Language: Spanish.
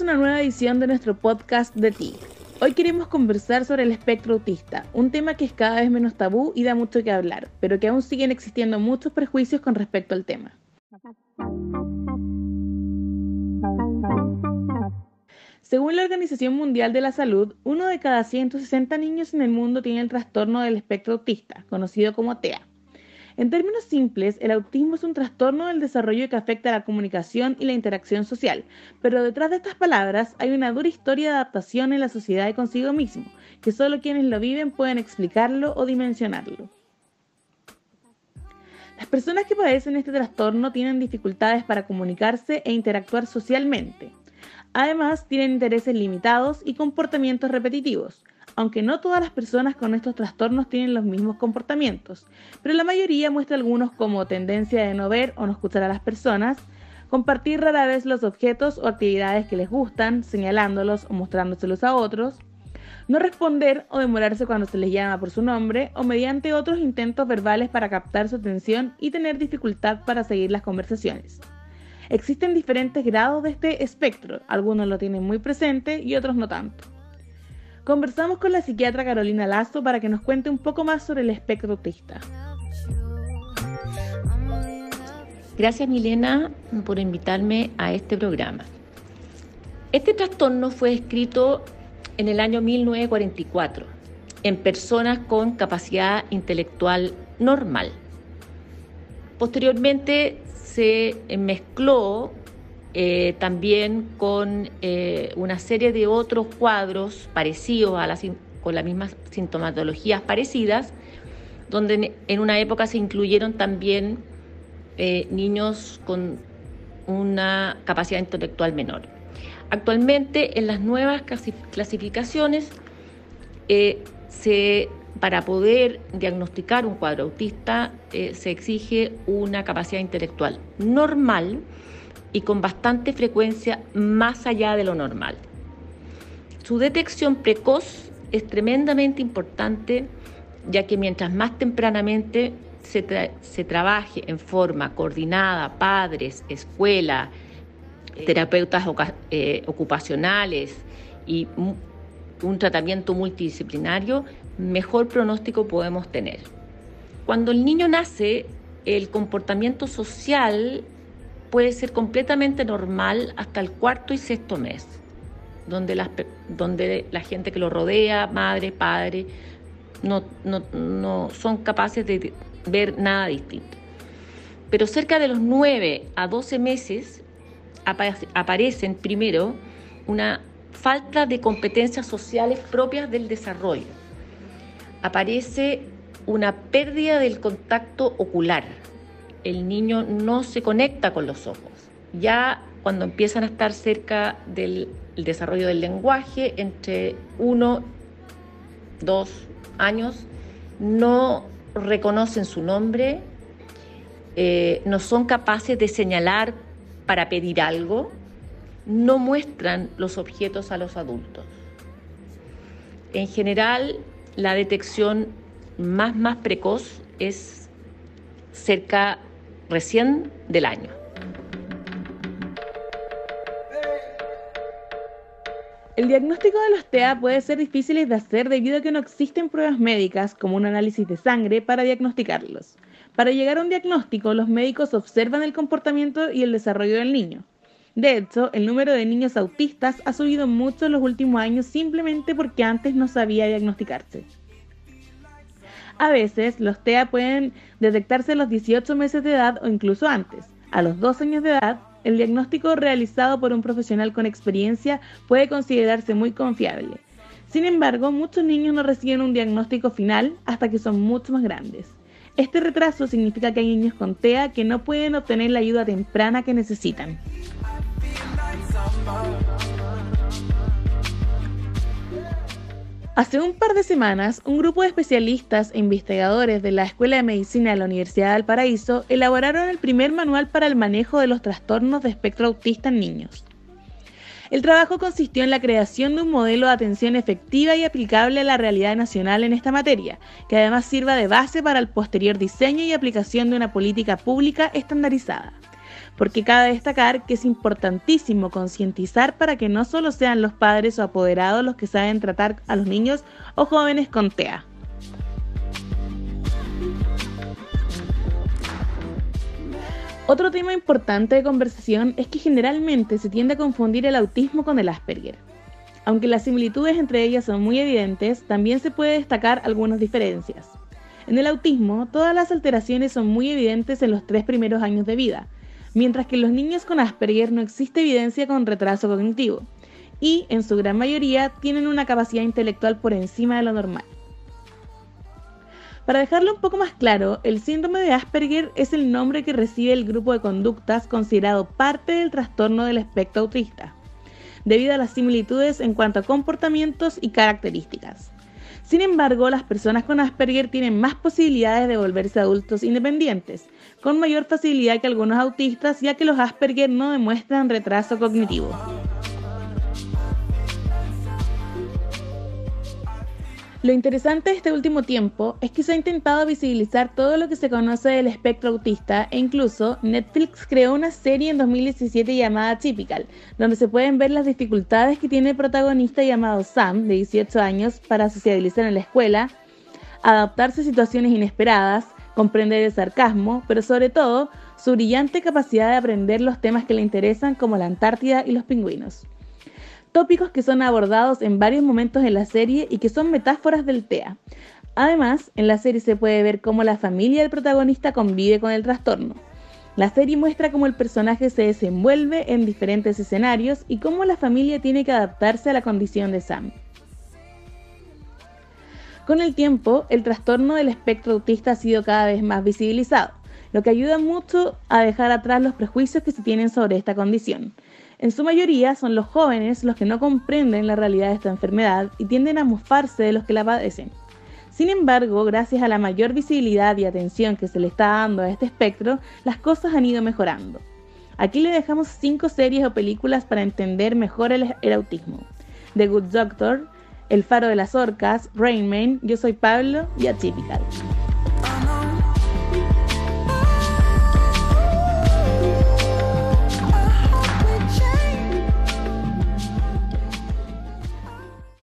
Una nueva edición de nuestro podcast de ti. Hoy queremos conversar sobre el espectro autista, un tema que es cada vez menos tabú y da mucho que hablar, pero que aún siguen existiendo muchos prejuicios con respecto al tema. Según la Organización Mundial de la Salud, uno de cada 160 niños en el mundo tiene el trastorno del espectro autista, conocido como TEA. En términos simples, el autismo es un trastorno del desarrollo que afecta a la comunicación y la interacción social, pero detrás de estas palabras hay una dura historia de adaptación en la sociedad y consigo mismo, que solo quienes lo viven pueden explicarlo o dimensionarlo. Las personas que padecen este trastorno tienen dificultades para comunicarse e interactuar socialmente. Además, tienen intereses limitados y comportamientos repetitivos, aunque no todas las personas con estos trastornos tienen los mismos comportamientos, pero la mayoría muestra algunos como tendencia de no ver o no escuchar a las personas, compartir rara vez los objetos o actividades que les gustan, señalándolos o mostrándoselos a otros, no responder o demorarse cuando se les llama por su nombre o mediante otros intentos verbales para captar su atención y tener dificultad para seguir las conversaciones. Existen diferentes grados de este espectro, algunos lo tienen muy presente y otros no tanto. Conversamos con la psiquiatra Carolina Lazo para que nos cuente un poco más sobre el espectro autista. Gracias Milena por invitarme a este programa. Este trastorno fue escrito en el año 1944 en personas con capacidad intelectual normal. Posteriormente se mezcló eh, también con eh, una serie de otros cuadros parecidos a la, con las mismas sintomatologías parecidas, donde en una época se incluyeron también eh, niños con una capacidad intelectual menor. Actualmente en las nuevas clasificaciones, se, para poder diagnosticar un cuadro autista se exige una capacidad intelectual normal, y con bastante frecuencia más allá de lo normal. Su detección precoz es tremendamente importante ya que mientras más tempranamente se, trabaje en forma coordinada, padres, escuela, eh, terapeutas eh, ocupacionales y un tratamiento multidisciplinario, mejor pronóstico podemos tener. Cuando el niño nace, el comportamiento social puede ser completamente normal hasta el cuarto y sexto mes, donde, donde la gente que lo rodea, madre, padre, no, no, son capaces de ver nada distinto. Pero cerca de los 9 a 12 meses aparecen primero una falta de competencias sociales propias del desarrollo. Aparece una pérdida del contacto ocular, el niño no se conecta con los ojos. Ya cuando empiezan a estar cerca del desarrollo del lenguaje, entre uno, dos años, no reconocen su nombre, eh, no son capaces de señalar para pedir algo, no muestran los objetos a los adultos. En general, la detección más, más precoz es cerca recién del año. El diagnóstico de los TEA puede ser difícil de hacer debido a que no existen pruebas médicas como un análisis de sangre para diagnosticarlos. Para llegar a un diagnóstico, los médicos observan el comportamiento y el desarrollo del niño. De hecho, el número de niños autistas ha subido mucho en los últimos años simplemente porque antes no sabía diagnosticarse. A veces los TEA pueden detectarse a los 18 meses de edad o incluso antes. A los 2 años de edad, el diagnóstico realizado por un profesional con experiencia puede considerarse muy confiable. Sin embargo, muchos niños no reciben un diagnóstico final hasta que son mucho más grandes. Este retraso significa que hay niños con TEA que no pueden obtener la ayuda temprana que necesitan. Hace un par de semanas, un grupo de especialistas e investigadores de la Escuela de Medicina de la Universidad del Paraíso elaboraron el primer manual para el manejo de los trastornos de espectro autista en niños. El trabajo consistió en la creación de un modelo de atención efectiva y aplicable a la realidad nacional en esta materia, que además sirva de base para el posterior diseño y aplicación de una política pública estandarizada. Porque cabe destacar que es importantísimo concientizar para que no solo sean los padres o apoderados los que saben tratar a los niños o jóvenes con TEA. Otro tema importante de conversación es que generalmente se tiende a confundir el autismo con el Asperger. Aunque las similitudes entre ellas son muy evidentes, también se puede destacar algunas diferencias. En el autismo, todas las alteraciones son muy evidentes en los tres primeros años de vida, mientras que en los niños con Asperger no existe evidencia con retraso cognitivo, y en su gran mayoría tienen una capacidad intelectual por encima de lo normal. Para dejarlo un poco más claro, el síndrome de Asperger es el nombre que recibe el grupo de conductas considerado parte del trastorno del espectro autista, debido a las similitudes en cuanto a comportamientos y características. Sin embargo, las personas con Asperger tienen más posibilidades de volverse adultos independientes, con mayor facilidad que algunos autistas, ya que los Asperger no demuestran retraso cognitivo. Lo interesante de este último tiempo es que se ha intentado visibilizar todo lo que se conoce del espectro autista e incluso Netflix creó una serie en 2017 llamada Typical, donde se pueden ver las dificultades que tiene el protagonista llamado Sam, de 18 años, para socializar en la escuela, adaptarse a situaciones inesperadas, comprender el sarcasmo, pero sobre todo su brillante capacidad de aprender los temas que le interesan como la Antártida y los pingüinos tópicos que son abordados en varios momentos en la serie y que son metáforas del TEA. Además, en la serie se puede ver cómo la familia del protagonista convive con el trastorno. La serie muestra cómo el personaje se desenvuelve en diferentes escenarios y cómo la familia tiene que adaptarse a la condición de Sam. Con el tiempo, el trastorno del espectro autista ha sido cada vez más visibilizado, lo que ayuda mucho a dejar atrás los prejuicios que se tienen sobre esta condición. En su mayoría son los jóvenes los que no comprenden la realidad de esta enfermedad y tienden a mofarse de los que la padecen. Sin embargo, gracias a la mayor visibilidad y atención que se le está dando a este espectro, las cosas han ido mejorando. Aquí le dejamos 5 series o películas para entender mejor el, autismo. The Good Doctor, El Faro de las Orcas, Rain Man, Yo Soy Pablo y Atypical.